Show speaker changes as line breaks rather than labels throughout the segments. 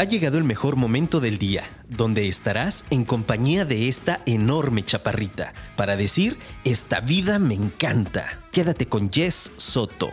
Ha llegado el mejor momento del día, donde estarás en compañía de esta enorme chaparrita, para decir, esta vida me encanta. Quédate con Jess Soto.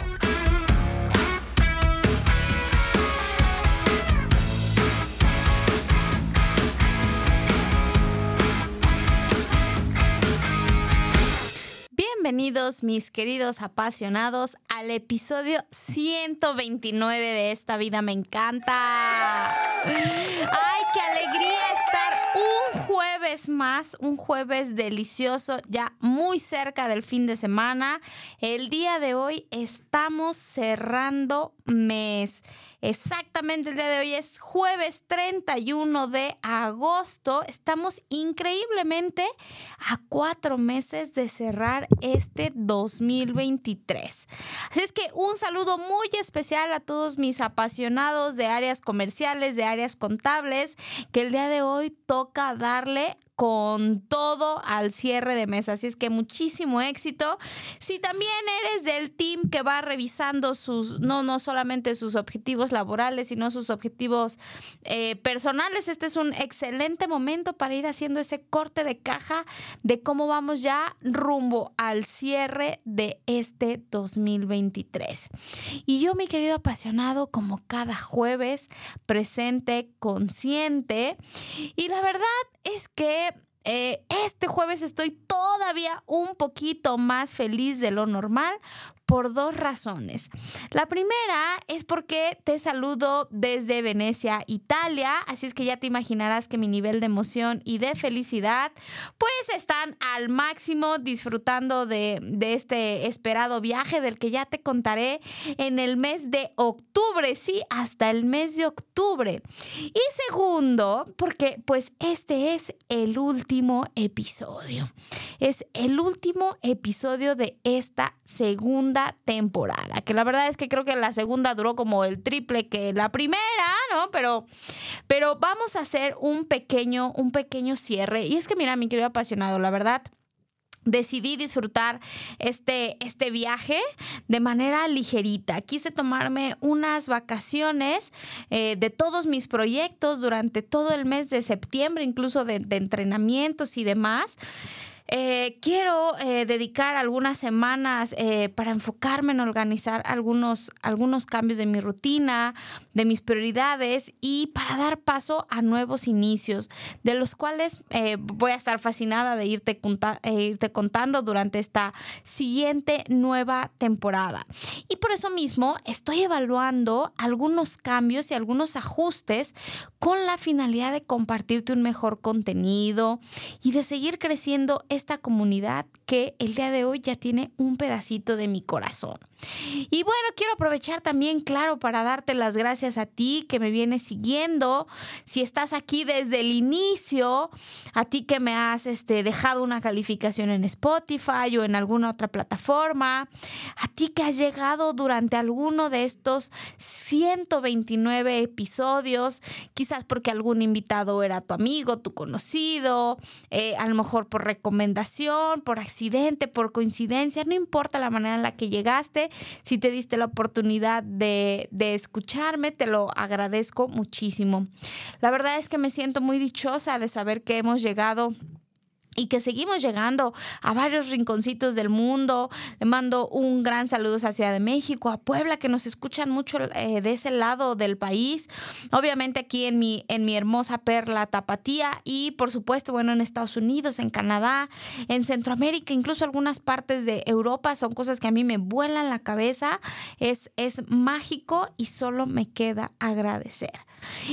Bienvenidos mis queridos apasionados al episodio 129 de Esta vida me encanta. ¡Ay, qué alegría estar un jueves más, un jueves delicioso, ya muy cerca del fin de semana. El día de hoy estamos cerrando mes. Exactamente el día de hoy es jueves 31 de agosto. Estamos increíblemente a cuatro meses de cerrar este 2023. Así es que un saludo muy especial a todos mis apasionados de áreas comerciales, de áreas contables, que el día de hoy toca darle con todo al cierre de mes. Así es que muchísimo éxito. Si también eres del team que va revisando sus, no, no solamente sus objetivos laborales, sino sus objetivos eh, personales, este es un excelente momento para ir haciendo ese corte de caja de cómo vamos ya rumbo al cierre de este 2023. Y yo, mi querido apasionado, como cada jueves, presente, consciente. Y la verdad es que eh, este jueves estoy todavía un poquito más feliz de lo normal por dos razones. La primera es porque te saludo desde Venecia, Italia, así es que ya te imaginarás que mi nivel de emoción y de felicidad pues están al máximo disfrutando de, de este esperado viaje del que ya te contaré en el mes de octubre, sí, hasta el mes de octubre. Y segundo, porque pues este es el último episodio. Es el último episodio de esta segunda temporada. Que la verdad es que creo que la segunda duró como el triple que la primera, ¿no? Pero, pero vamos a hacer un pequeño, un pequeño cierre. Y es que, mira, mi querido apasionado, la verdad decidí disfrutar este, este viaje de manera ligerita. Quise tomarme unas vacaciones eh, de todos mis proyectos durante todo el mes de septiembre, incluso de, de entrenamientos y demás. Eh, quiero eh, dedicar algunas semanas eh, para enfocarme en organizar algunos, algunos cambios de mi rutina, de mis prioridades y para dar paso a nuevos inicios, de los cuales voy a estar fascinada de irte, irte contando durante esta siguiente nueva temporada. Y por eso mismo estoy evaluando algunos cambios y algunos ajustes con la finalidad de compartirte un mejor contenido y de seguir creciendo esta comunidad que el día de hoy ya tiene un pedacito de mi corazón. Y bueno, quiero aprovechar también, claro, para darte las gracias a ti que me vienes siguiendo. Si estás aquí desde el inicio, a ti que me has este, dejado una calificación en Spotify o en alguna otra plataforma, a ti que has llegado durante alguno de estos 129 episodios, quizás porque algún invitado era tu amigo, tu conocido, eh, a lo mejor por recomendación, por accidente, por coincidencia, no importa la manera en la que llegaste si te diste la oportunidad de, de escucharme, te lo agradezco muchísimo. La verdad es que me siento muy dichosa de saber que hemos llegado y que seguimos llegando a varios rinconcitos del mundo. Le mando un gran saludo a Ciudad de México, a Puebla, que nos escuchan mucho eh, de ese lado del país. Obviamente aquí en mi, en mi hermosa perla Tapatía y por supuesto, bueno, en Estados Unidos, en Canadá, en Centroamérica, incluso algunas partes de Europa. Son cosas que a mí me vuelan la cabeza. Es, es mágico y solo me queda agradecer.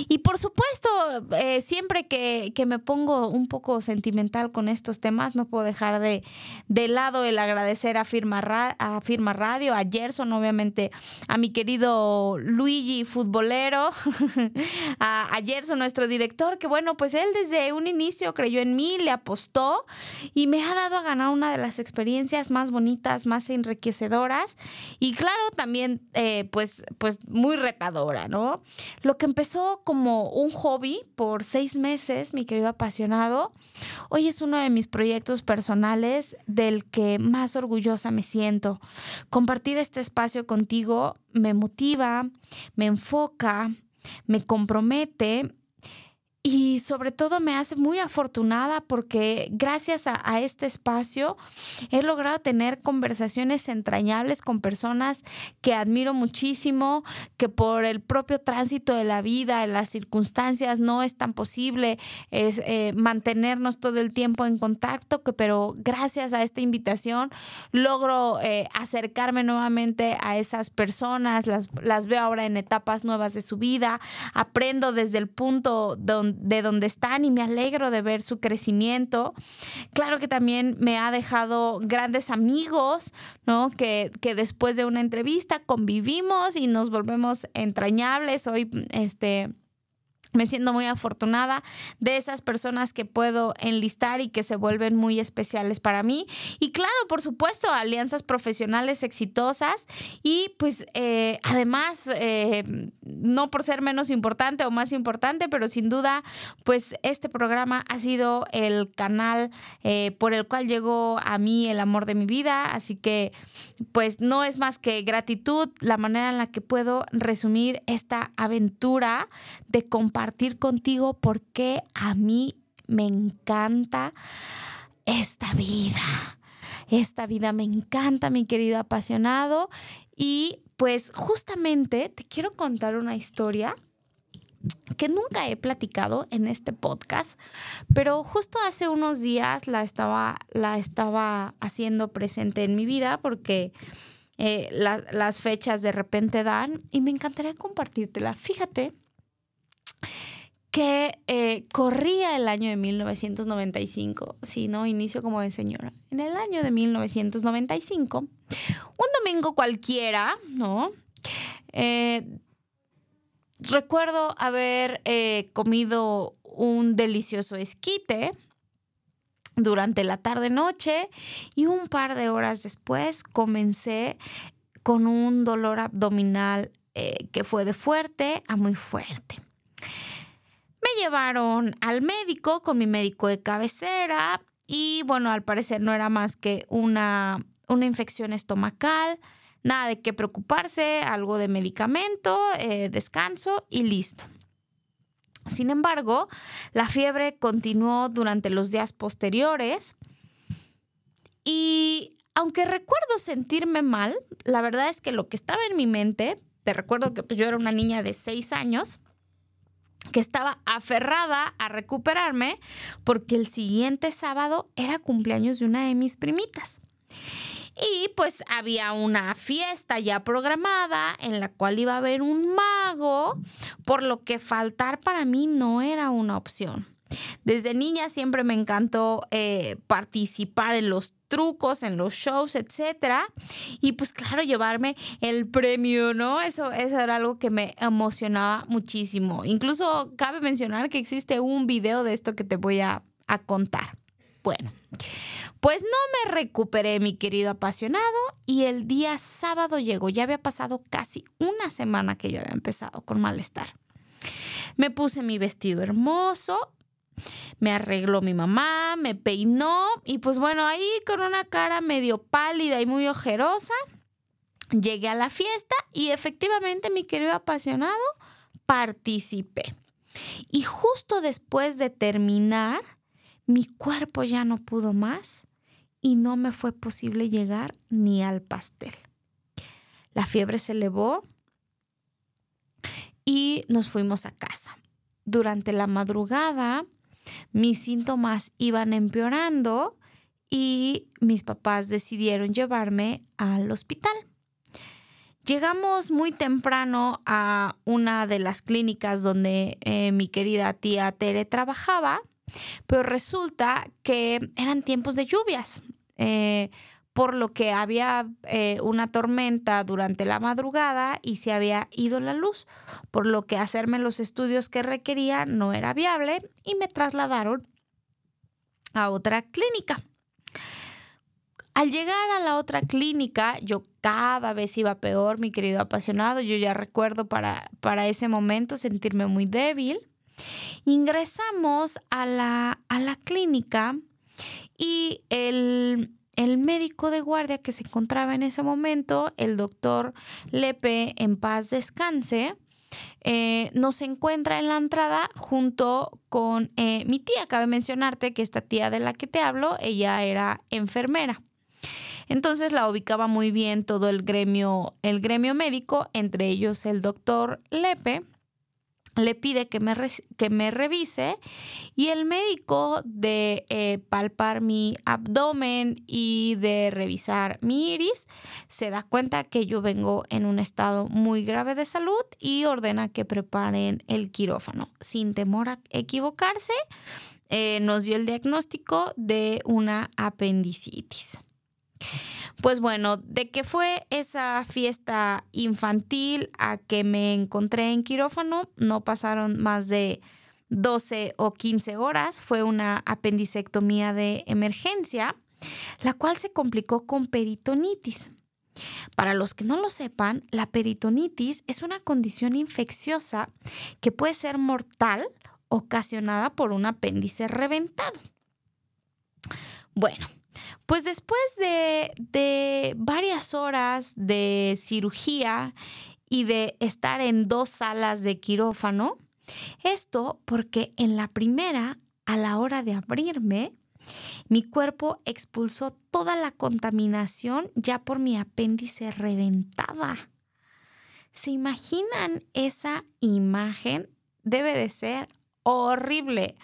Y por supuesto, eh, siempre que, me pongo un poco sentimental con estos temas, no puedo dejar de, de lado el agradecer a Firma, a Firma Radio, a Gerson, obviamente, a mi querido Luigi Futbolero, a, a Gerson, nuestro director, que bueno, pues él desde un inicio creyó en mí, le apostó y me ha dado a ganar una de las experiencias más bonitas, más enriquecedoras y claro, también eh, pues, pues muy retadora, ¿no? Lo que empezó como un hobby por seis meses, mi querido apasionado. Hoy es uno de mis proyectos personales del que más orgullosa me siento. Compartir este espacio contigo me motiva, me enfoca, me compromete y sobre todo me hace muy afortunada porque gracias a, este espacio he logrado tener conversaciones entrañables con personas que admiro muchísimo, que por el propio tránsito de la vida, en las circunstancias, no es tan posible eh, mantenernos todo el tiempo en contacto, pero gracias a esta invitación logro eh, acercarme nuevamente a esas personas, las, las veo ahora en etapas nuevas de su vida, aprendo desde el punto donde de donde están y me alegro de ver su crecimiento. Claro que también me ha dejado grandes amigos, ¿no? Que, que después de una entrevista convivimos y nos volvemos entrañables. Hoy, este me siento muy afortunada de esas personas que puedo enlistar y que se vuelven muy especiales para mí. Y claro, por supuesto, alianzas profesionales exitosas y pues eh, además, eh, no por ser menos importante o más importante, pero sin duda, pues este programa ha sido el canal eh, por el cual llegó a mí el amor de mi vida. Así que pues no es más que gratitud la manera en la que puedo resumir esta aventura de compartir compartir contigo porque a mí me encanta esta vida. Esta vida me encanta, mi querido apasionado. Y pues justamente te quiero contar una historia que nunca he platicado en este podcast, pero justo hace unos días la estaba, la estaba haciendo presente en mi vida porque eh, las fechas de repente dan y me encantaría compartírtela. Fíjate que eh, corría el año de 1995, si no, inicio como de señora. En el año de 1995, un domingo cualquiera, ¿no? Eh, recuerdo haber eh, comido un delicioso esquite durante la tarde-noche y un par de horas después comencé con un dolor abdominal que fue de fuerte a muy fuerte. Llevaron al médico con mi médico de cabecera y bueno, al parecer no era más que una, una infección estomacal, nada de qué preocuparse, algo de medicamento, eh, descanso y listo. Sin embargo, la fiebre continuó durante los días posteriores y aunque recuerdo sentirme mal, la verdad es que lo que estaba en mi mente, te recuerdo que pues, yo era una niña de seis años, que estaba aferrada a recuperarme porque el siguiente sábado era cumpleaños de una de mis primitas. Y pues había una fiesta ya programada en la cual iba a haber un mago, por lo que faltar para mí no era una opción. Desde niña siempre me encantó eh, participar en los trucos, en los shows, etcétera. Y pues claro, llevarme el premio, ¿no? Eso, eso era algo que me emocionaba muchísimo. Incluso cabe mencionar que existe un video de esto que te voy a, a contar. Bueno. Pues no me recuperé, mi querido apasionado, y el día sábado llegó. Ya había pasado casi una semana que yo había empezado con malestar. Me puse mi vestido hermoso, me arregló mi mamá, me peinó y pues bueno, ahí con una cara medio pálida y muy ojerosa, llegué a la fiesta y efectivamente, mi querido apasionado, participé. Y justo después de terminar, mi cuerpo ya no pudo más y no me fue posible llegar ni al pastel. La fiebre se elevó y nos fuimos a casa. Durante la madrugada mis síntomas iban empeorando y mis papás decidieron llevarme al hospital. Llegamos muy temprano a una de las clínicas donde eh, mi querida tía Tere trabajaba, pero resulta que eran tiempos de lluvias. Eh, por lo que había eh, una tormenta durante la madrugada y se había ido la luz, por lo que hacerme los estudios que requería no era viable y me trasladaron a otra clínica. Al llegar a la otra clínica, yo cada vez iba peor, mi querido apasionado. Yo ya recuerdo para, para ese momento sentirme muy débil. Ingresamos a la, a la clínica y el el médico de guardia que se encontraba en ese momento, el doctor Lepe, en paz descanse, eh, nos encuentra en la entrada junto con eh, mi tía. Cabe mencionarte que esta tía de la que te hablo, ella era enfermera. Entonces la ubicaba muy bien todo el gremio, el gremio médico, entre ellos el doctor Lepe, le pide que me, que me revise y el médico de eh, palpar mi abdomen y de revisar mi iris se da cuenta que yo vengo en un estado muy grave de salud y ordena que preparen el quirófano. Sin temor a equivocarse, eh, nos dio el diagnóstico de una apendicitis. Pues bueno, de que fue esa fiesta infantil a que me encontré en quirófano, no pasaron más de 12 o 15 horas. Fue una apendicectomía de emergencia, la cual se complicó con peritonitis. Para los que no lo sepan, la peritonitis es una condición infecciosa que puede ser mortal ocasionada por un apéndice reventado. Bueno, pues después de, varias horas de cirugía y de estar en dos salas de quirófano, esto porque en la primera, a la hora de abrirme, mi cuerpo expulsó toda la contaminación ya por mi apéndice reventaba. ¿Se imaginan esa imagen? Debe de ser horrible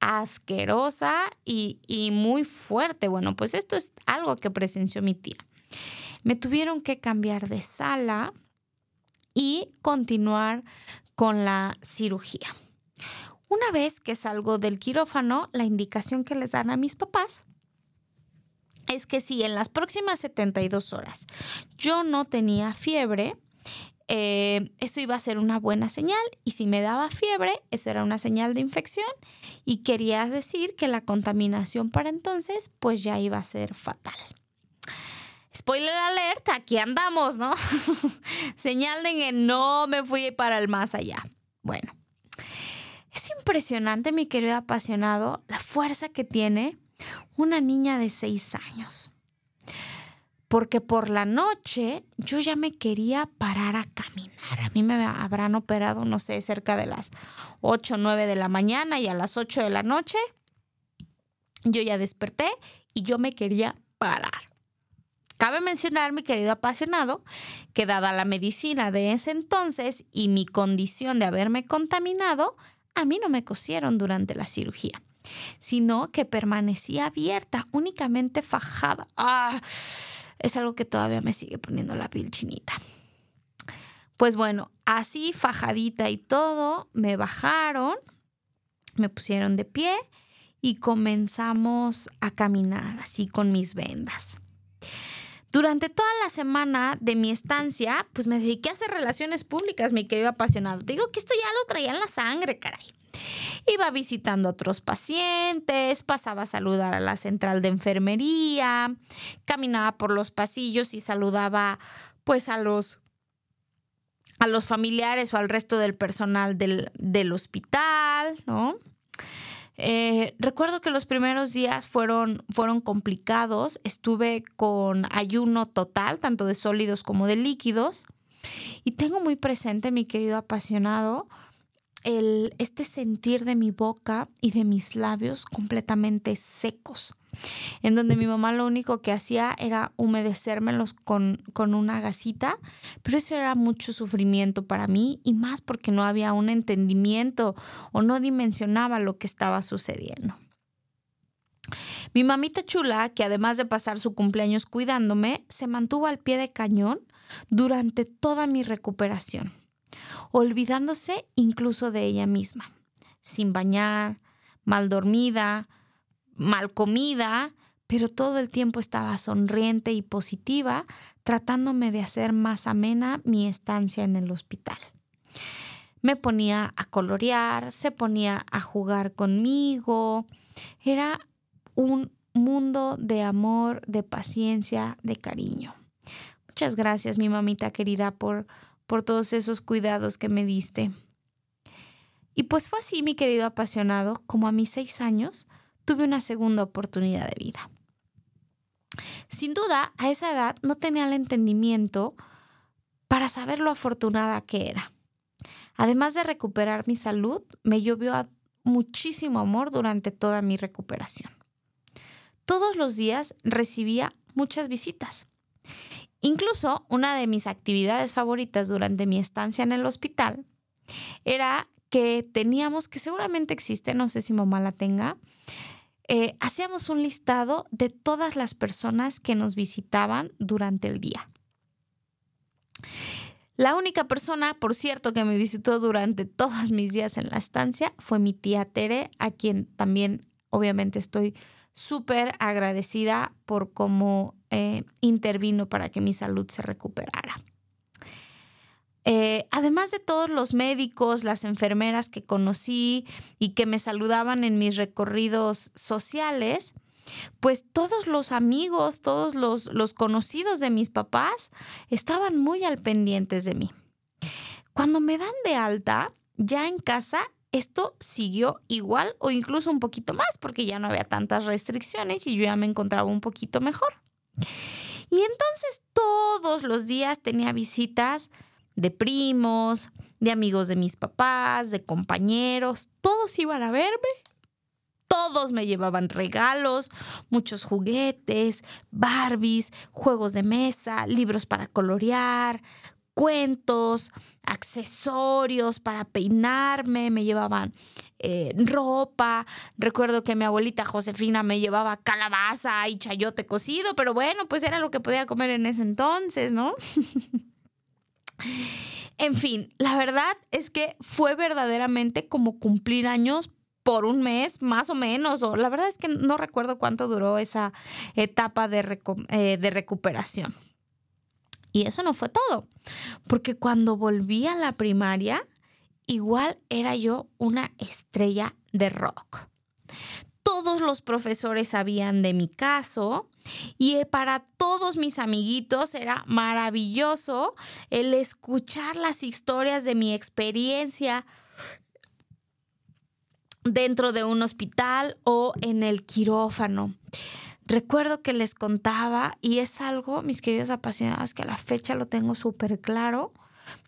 asquerosa y, muy fuerte. Bueno, pues esto es algo que presenció mi tía. Me tuvieron que cambiar de sala y continuar con la cirugía. Una vez que salgo del quirófano, la indicación que les dan a mis papás es que si en las próximas 72 horas yo no tenía fiebre, eh, eso iba a ser una buena señal y si me daba fiebre, eso era una señal de infección y quería decir que la contaminación para entonces pues ya iba a ser fatal. Spoiler alert, aquí andamos, ¿no? señal de que no me fui para el más allá. Bueno, es impresionante, mi querido apasionado, la fuerza que tiene una niña de seis años porque por la noche yo ya me quería parar a caminar. A mí me habrán operado, no sé, cerca de las 8 o 9 de la mañana y a las 8 de la noche yo ya desperté y yo me quería parar. Cabe mencionar, mi querido apasionado, que dada la medicina de ese entonces y mi condición de haberme contaminado, a mí no me cosieron durante la cirugía, sino que permanecía abierta, únicamente fajada. ¡Ah! Es algo que todavía me sigue poniendo la piel chinita. Pues bueno, así fajadita y todo, me bajaron, me pusieron de pie y comenzamos a caminar así con mis vendas. Durante toda la semana de mi estancia, pues me dediqué a hacer relaciones públicas, mi querido apasionado. Te digo que esto ya lo traía en la sangre, caray. Iba visitando a otros pacientes, pasaba a saludar a la central de enfermería, caminaba por los pasillos y saludaba pues a los a los familiares o al resto del personal del, del hospital, ¿no? Eh, recuerdo que los primeros días fueron, fueron complicados. Estuve con ayuno total, tanto de sólidos como de líquidos. Y tengo muy presente, mi querido apasionado, el, este sentir de mi boca y de mis labios completamente secos, en donde mi mamá lo único que hacía era humedecérmelos con, con una gasita, pero eso era mucho sufrimiento para mí y más porque no había un entendimiento o no dimensionaba lo que estaba sucediendo. Mi mamita chula, que además de pasar su cumpleaños cuidándome, se mantuvo al pie de cañón durante toda mi recuperación olvidándose incluso de ella misma, sin bañar, mal dormida, mal comida, pero todo el tiempo estaba sonriente y positiva, tratándome de hacer más amena mi estancia en el hospital. Me ponía a colorear, se ponía a jugar conmigo. Era un mundo de amor, de paciencia, de cariño. Muchas gracias, mi mamita querida, por por todos esos cuidados que me diste. Y pues fue así, mi querido apasionado, como a mis seis años tuve una segunda oportunidad de vida. Sin duda, a esa edad no tenía el entendimiento para saber lo afortunada que era. Además de recuperar mi salud, me llovió muchísimo amor durante toda mi recuperación. Todos los días recibía muchas visitas. Incluso una de mis actividades favoritas durante mi estancia en el hospital era que teníamos, que seguramente existe, no sé si mamá la tenga, eh, hacíamos un listado de todas las personas que nos visitaban durante el día. La única persona, por cierto, que me visitó durante todos mis días en la estancia fue mi tía Tere, a quien también obviamente estoy súper agradecida por cómo eh, intervino para que mi salud se recuperara. Eh, además de todos los médicos, las enfermeras que conocí y que me saludaban en mis recorridos sociales, pues todos los amigos, todos los, los conocidos de mis papás estaban muy al pendientes de mí. Cuando me dan de alta, ya en casa, esto siguió igual o incluso un poquito más porque ya no había tantas restricciones y yo ya me encontraba un poquito mejor. Y entonces todos los días tenía visitas de primos, de amigos de mis papás, de compañeros, todos iban a verme. Todos me llevaban regalos, muchos juguetes, Barbies, juegos de mesa, libros para colorear, cuentos, accesorios para peinarme, me llevaban eh, ropa. Recuerdo que mi abuelita Josefina me llevaba calabaza y chayote cocido, pero bueno, pues era lo que podía comer en ese entonces, ¿no? En fin, la verdad es que fue verdaderamente como cumplir años por un mes, más o menos, o la verdad es que no recuerdo cuánto duró esa etapa de, eh, de recuperación. Y eso no fue todo, porque cuando volví a la primaria, igual era yo una estrella de rock todos los profesores sabían de mi caso y eh, para todos mis amiguitos era maravilloso el escuchar las historias de mi experiencia dentro de un hospital o en el quirófano. Recuerdo que les contaba, y es algo, mis queridos apasionados, que a la fecha lo tengo súper claro,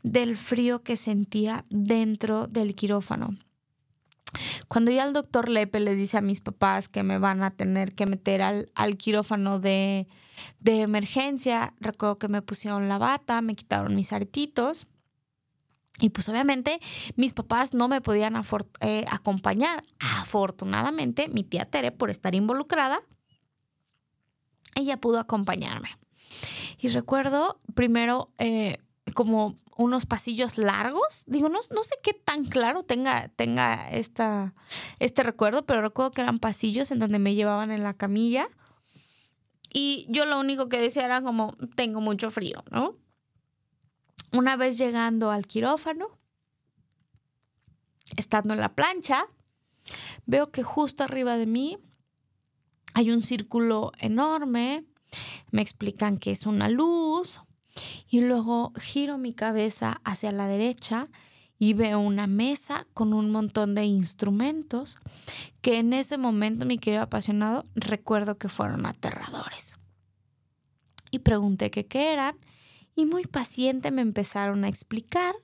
del frío que sentía dentro del quirófano. Cuando ya el doctor Lepe le dice a mis papás que me van a tener que meter al, quirófano de, emergencia, recuerdo que me pusieron la bata, me quitaron mis aretitos. Y pues obviamente mis papás no me podían eh, acompañar. Afortunadamente, mi tía Tere, por estar involucrada, ella pudo acompañarme. Y recuerdo primero eh, como unos pasillos largos. Digo, no, no sé qué tan claro tenga, tenga esta, este recuerdo, pero recuerdo que eran pasillos en donde me llevaban en la camilla. Y yo lo único que decía era como, tengo mucho frío, ¿no? Una vez llegando al quirófano, estando en la plancha, veo que justo arriba de mí hay un círculo enorme. Me explican que es una luz y luego giro mi cabeza hacia la derecha y veo una mesa con un montón de instrumentos que en ese momento, mi querido apasionado, recuerdo que fueron aterradores. Y pregunté qué eran y muy paciente me empezaron a explicar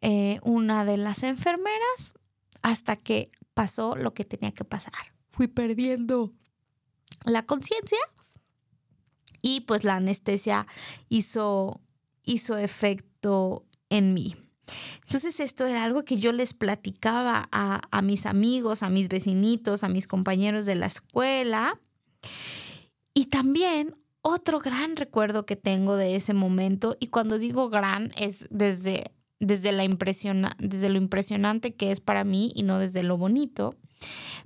eh, una de las enfermeras hasta que pasó lo que tenía que pasar. Fui perdiendo la conciencia y pues la anestesia hizo, hizo efecto en mí. Entonces esto era algo que yo les platicaba a, a, mis amigos, a mis vecinitos, a mis compañeros de la escuela. Y también otro gran recuerdo que tengo de ese momento, y cuando digo gran es desde, desde, la desde lo impresionante que es para mí y no desde lo bonito,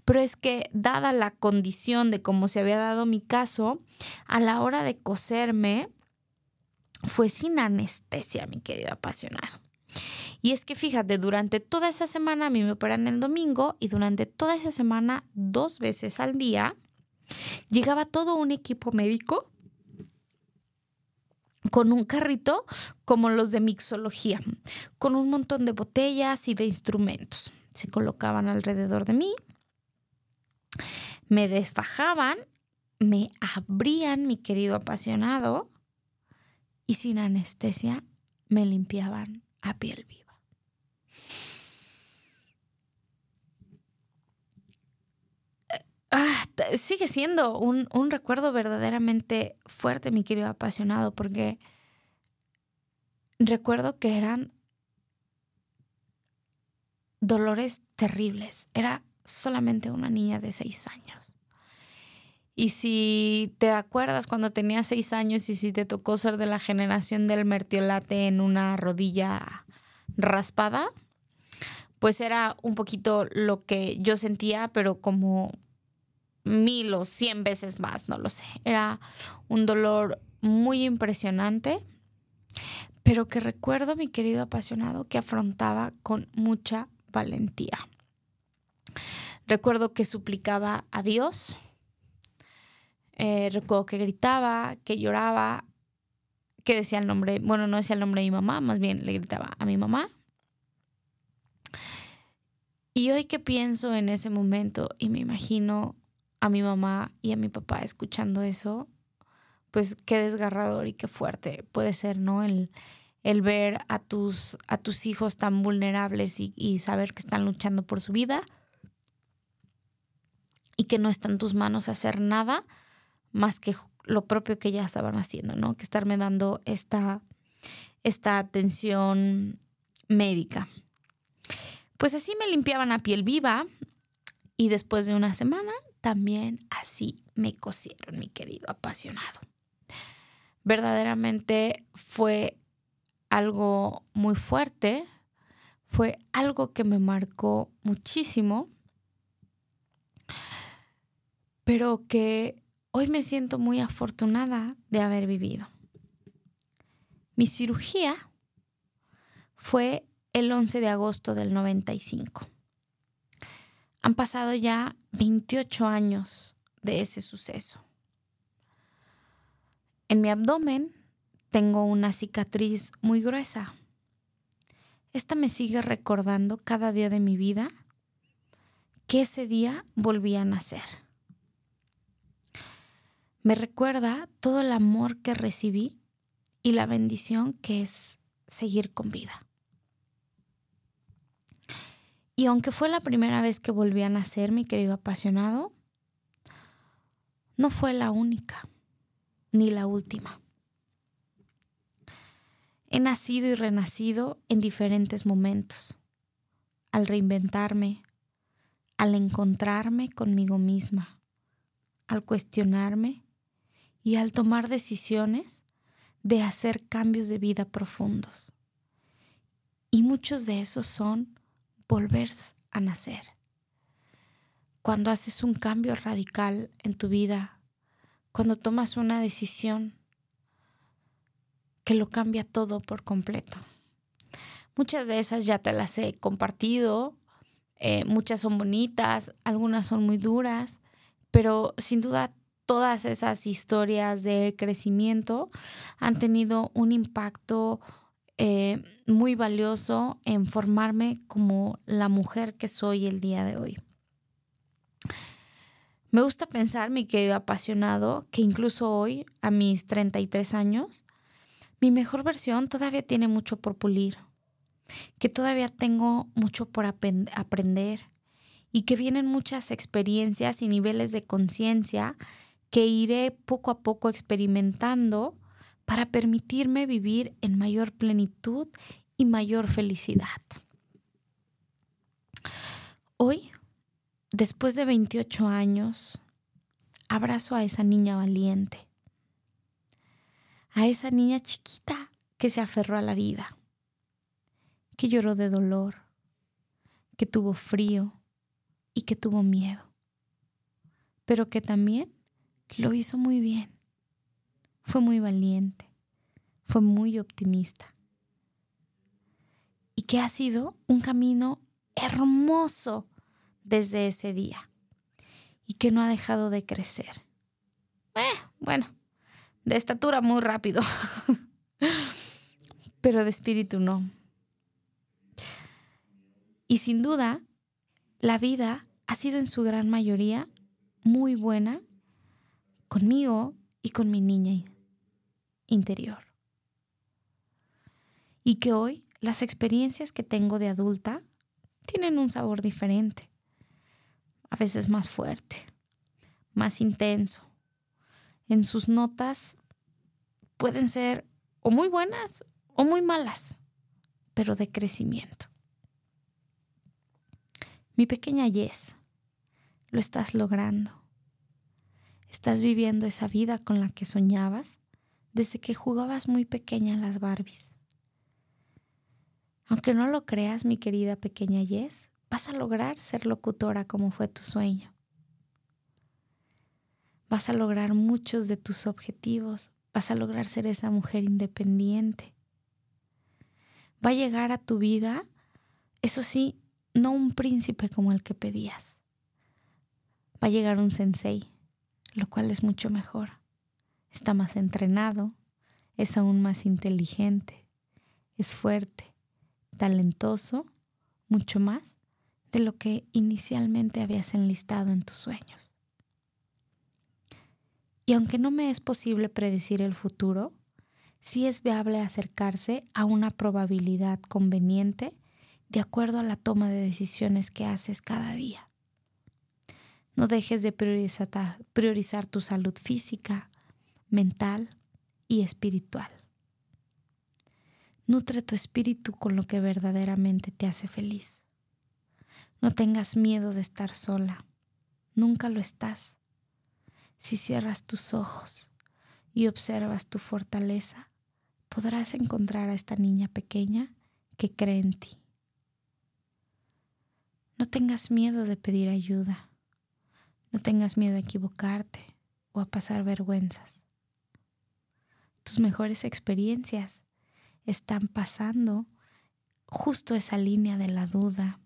pero es que dada la condición de cómo se había dado mi caso, a la hora de coserme fue sin anestesia, mi querido apasionado. Y es que fíjate, durante toda esa semana a mí me operan el domingo y durante toda esa semana, dos veces al día, llegaba todo un equipo médico con un carrito como los de mixología, con un montón de botellas y de instrumentos. Se colocaban alrededor de mí me desfajaban, me abrían, mi querido apasionado, y sin anestesia me limpiaban a piel viva. Ah, sigue siendo un, un, recuerdo verdaderamente fuerte, mi querido apasionado, porque recuerdo que eran dolores terribles. Era solamente una niña de seis años. Y si te acuerdas cuando tenía seis años y si te tocó ser de la generación del mertiolate en una rodilla raspada, pues era un poquito lo que yo sentía, pero como mil o cien veces más, no lo sé. Era un dolor muy impresionante, pero que recuerdo, mi querido apasionado, que afrontaba con mucha valentía. Recuerdo que suplicaba a Dios, eh, recuerdo que gritaba, que lloraba, que decía el nombre, bueno, no decía el nombre de mi mamá, más bien le gritaba a mi mamá. Y hoy que pienso en ese momento y me imagino a mi mamá y a mi papá escuchando eso, pues qué desgarrador y qué fuerte puede ser, ¿no? El, ver a tus, a tus hijos tan vulnerables y, saber que están luchando por su vida y que no está en tus manos hacer nada más que lo propio que ya estaban haciendo, ¿no? Que estarme dando esta, esta atención médica. Pues así me limpiaban a piel viva y después de una semana también así me cosieron, mi querido apasionado. Verdaderamente fue algo muy fuerte, fue algo que me marcó muchísimo, pero que hoy me siento muy afortunada de haber vivido. Mi cirugía fue el 11 de agosto del 95. Han pasado ya 28 años de ese suceso. En mi abdomen tengo una cicatriz muy gruesa. Esta me sigue recordando cada día de mi vida que ese día volví a nacer. Me recuerda todo el amor que recibí y la bendición que es seguir con vida. Y aunque fue la primera vez que volví a nacer, mi querido apasionado, no fue la única, ni la última. He nacido y renacido en diferentes momentos, al reinventarme, al encontrarme conmigo misma, al cuestionarme y al tomar decisiones de hacer cambios de vida profundos. Y muchos de esos son volver a nacer. Cuando haces un cambio radical en tu vida, cuando tomas una decisión que lo cambia todo por completo. Muchas de esas ya te las he compartido, eh, muchas son bonitas, algunas son muy duras, pero sin duda todas esas historias de crecimiento han tenido un impacto eh, muy valioso en formarme como la mujer que soy el día de hoy. Me gusta pensar, mi querido apasionado, que incluso hoy, a mis 33 años, mi mejor versión todavía tiene mucho por pulir, que todavía tengo mucho por aprender y que vienen muchas experiencias y niveles de conciencia que iré poco a poco experimentando para permitirme vivir en mayor plenitud y mayor felicidad. Hoy, después de 28 años, abrazo a esa niña valiente, a esa niña chiquita que se aferró a la vida, que lloró de dolor, que tuvo frío y que tuvo miedo, pero que también lo hizo muy bien fue muy valiente, fue muy optimista. Y que ha sido un camino hermoso desde ese día. Y que no ha dejado de crecer. Eh, bueno, de estatura muy rápido. Pero de espíritu no. Y sin duda, la vida ha sido en su gran mayoría muy buena conmigo y con mi niña interior. Y que hoy las experiencias que tengo de adulta tienen un sabor diferente, a veces más fuerte, más intenso. En sus notas pueden ser o muy buenas o muy malas, pero de crecimiento. Mi pequeña Yes, lo estás logrando. Estás viviendo esa vida con la que soñabas desde que jugabas muy pequeña en las Barbies. Aunque no lo creas, mi querida pequeña Yes, vas a lograr ser locutora como fue tu sueño. Vas a lograr muchos de tus objetivos, vas a lograr ser esa mujer independiente. Va a llegar a tu vida, eso sí, no un príncipe como el que pedías. Va a llegar un sensei, lo cual es mucho mejor. Está más entrenado, es aún más inteligente, es fuerte, talentoso, mucho más de lo que inicialmente habías enlistado en tus sueños. Y aunque no me es posible predecir el futuro, sí es viable acercarse a una probabilidad conveniente de acuerdo a la toma de decisiones que haces cada día. No dejes de priorizar, priorizar tu salud física, mental y espiritual. Nutre tu espíritu con lo que verdaderamente te hace feliz. No tengas miedo de estar sola. Nunca lo estás. Si cierras tus ojos y observas tu fortaleza, podrás encontrar a esta niña pequeña que cree en ti. No tengas miedo de pedir ayuda. No tengas miedo a equivocarte o a pasar vergüenzas. Tus mejores experiencias están pasando justo esa línea de la duda,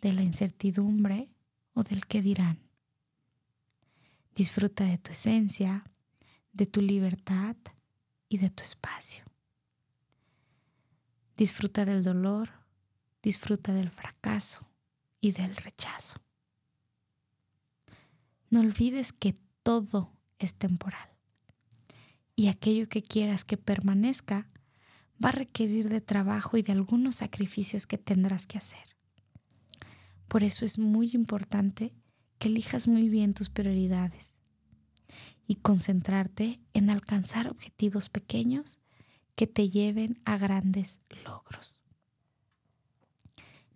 de la incertidumbre o del qué dirán. Disfruta de tu esencia, de tu libertad y de tu espacio. Disfruta del dolor, disfruta del fracaso y del rechazo. No olvides que todo es temporal y aquello que quieras que permanezca va a requerir de trabajo y de algunos sacrificios que tendrás que hacer. Por eso es muy importante que elijas muy bien tus prioridades y concentrarte en alcanzar objetivos pequeños que te lleven a grandes logros.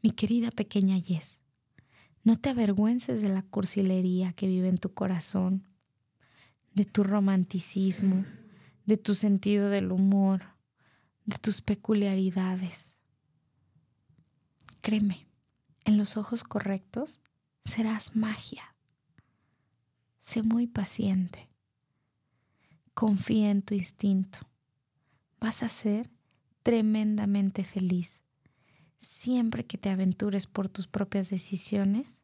Mi querida pequeña Yes, no te avergüences de la cursilería que vive en tu corazón, de tu romanticismo, de tu sentido del humor, de tus peculiaridades. Créeme, en los ojos correctos serás magia. Sé muy paciente. Confía en tu instinto. Vas a ser tremendamente feliz. Siempre que te aventures por tus propias decisiones,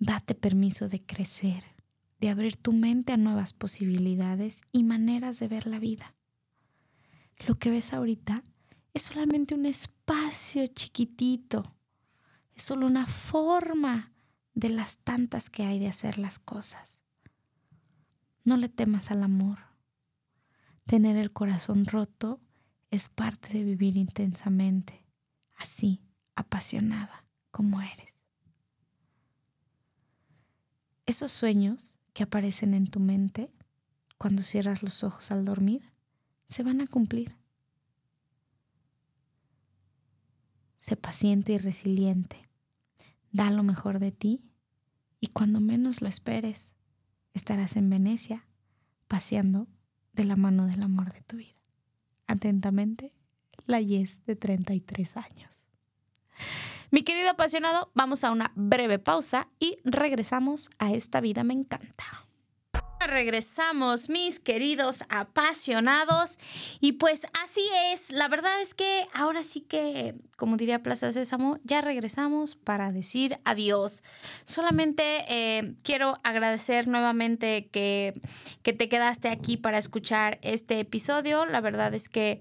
date permiso de crecer, de abrir tu mente a nuevas posibilidades y maneras de ver la vida. Lo que ves ahorita es solamente un espacio chiquitito, es solo una forma de las tantas que hay de hacer las cosas. No le temas al amor. Tener el corazón roto es parte de vivir intensamente, así, apasionada como eres. Esos sueños que aparecen en tu mente cuando cierras los ojos al dormir se van a cumplir. Sé paciente y resiliente. Da lo mejor de ti y cuando menos lo esperes, estarás en Venecia paseando de la mano del amor de tu vida. Atentamente, la Yes de 33 años. Mi querido apasionado, vamos a una breve pausa y regresamos a esta vida me encanta regresamos, mis queridos apasionados. Y pues así es, la verdad es que ahora sí que, como diría Plaza Sésamo, ya regresamos para decir adiós. Solamente eh, quiero agradecer nuevamente que, que, te quedaste aquí para escuchar este episodio. La verdad es que...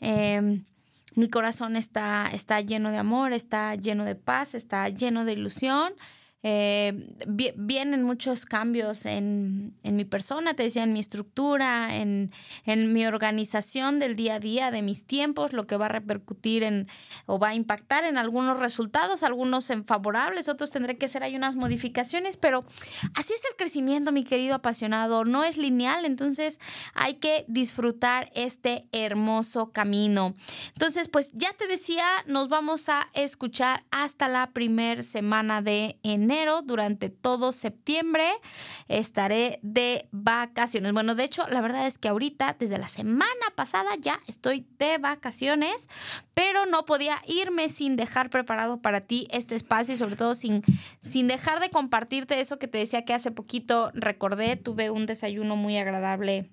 Em, mi corazón está, está lleno de amor, está lleno de paz, está lleno de ilusión. Eh, vienen muchos cambios en, mi persona, te decía, en mi estructura, en, en, mi organización del día a día, de mis tiempos, lo que va a repercutir en o va a impactar en algunos resultados, algunos en favorables, otros tendré que hacer ahí unas modificaciones, pero así es el crecimiento, mi querido apasionado, no es lineal, entonces hay que disfrutar este hermoso camino. Entonces, pues ya te decía, nos vamos a escuchar hasta la primer semana de enero, durante todo septiembre estaré de vacaciones. Bueno, de hecho, la verdad es que ahorita, desde la semana pasada, ya estoy de vacaciones, pero no podía irme sin dejar preparado para ti este espacio y sobre todo sin, sin dejar de compartirte eso que te decía que hace poquito recordé, tuve un desayuno muy agradable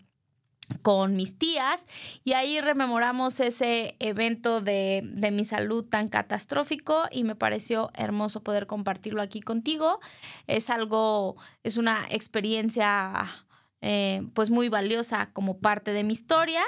con mis tías y ahí rememoramos ese evento de, de, mi salud tan catastrófico y me pareció hermoso poder compartirlo aquí contigo. Es algo, es una experiencia eh, pues muy valiosa como parte de mi historia.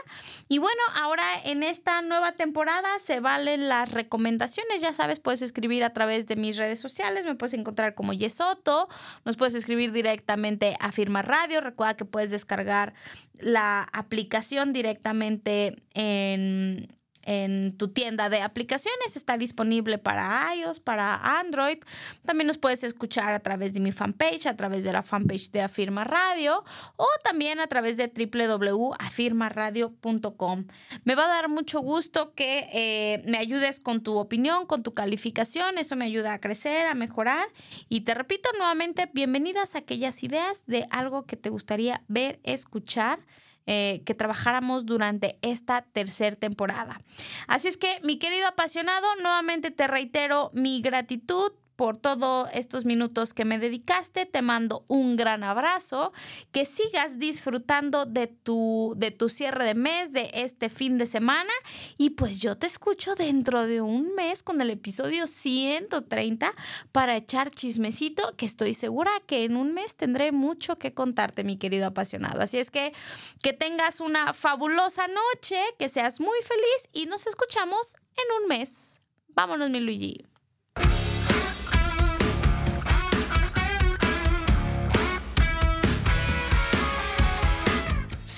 Y bueno, ahora en esta nueva temporada se valen las recomendaciones. Ya sabes, puedes escribir a través de mis redes sociales. Me puedes encontrar como Yesoto. Nos puedes escribir directamente a Firma Radio. Recuerda que puedes descargar la aplicación directamente en en tu tienda de aplicaciones. Está disponible para iOS, para Android. También nos puedes escuchar a través de mi fanpage, a través de la fanpage de Afirma Radio o también a través de www.afirmaradio.com. Me va a dar mucho gusto que eh, me ayudes con tu opinión, con tu calificación. Eso me ayuda a crecer, a mejorar. Y te repito nuevamente, bienvenidas a aquellas ideas de algo que te gustaría ver, escuchar eh, que trabajáramos durante esta tercera temporada. Así es que, mi querido apasionado, nuevamente te reitero mi gratitud por todos estos minutos que me dedicaste. Te mando un gran abrazo. Que sigas disfrutando de tu, de tu cierre de mes, de este fin de semana. Y pues yo te escucho dentro de un mes con el episodio 130 para echar chismecito, que estoy segura que en un mes tendré mucho que contarte, mi querido apasionado. Así es que que tengas una fabulosa noche, que seas muy feliz y nos escuchamos en un mes. Vámonos, mi Luigi.